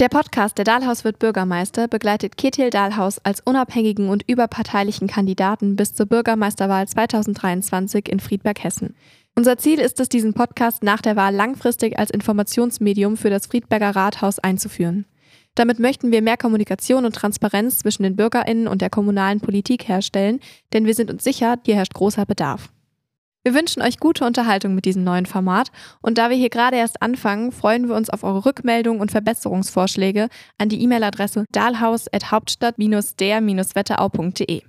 Der Podcast Der Dahlhaus wird Bürgermeister begleitet Ketil Dahlhaus als unabhängigen und überparteilichen Kandidaten bis zur Bürgermeisterwahl 2023 in Friedberg-Hessen. Unser Ziel ist es, diesen Podcast nach der Wahl langfristig als Informationsmedium für das Friedberger Rathaus einzuführen. Damit möchten wir mehr Kommunikation und Transparenz zwischen den Bürgerinnen und der kommunalen Politik herstellen, denn wir sind uns sicher, hier herrscht großer Bedarf. Wir wünschen euch gute Unterhaltung mit diesem neuen Format und da wir hier gerade erst anfangen, freuen wir uns auf eure Rückmeldungen und Verbesserungsvorschläge an die E-Mail-Adresse dahlhaus.hauptstadt-der-wetterau.de.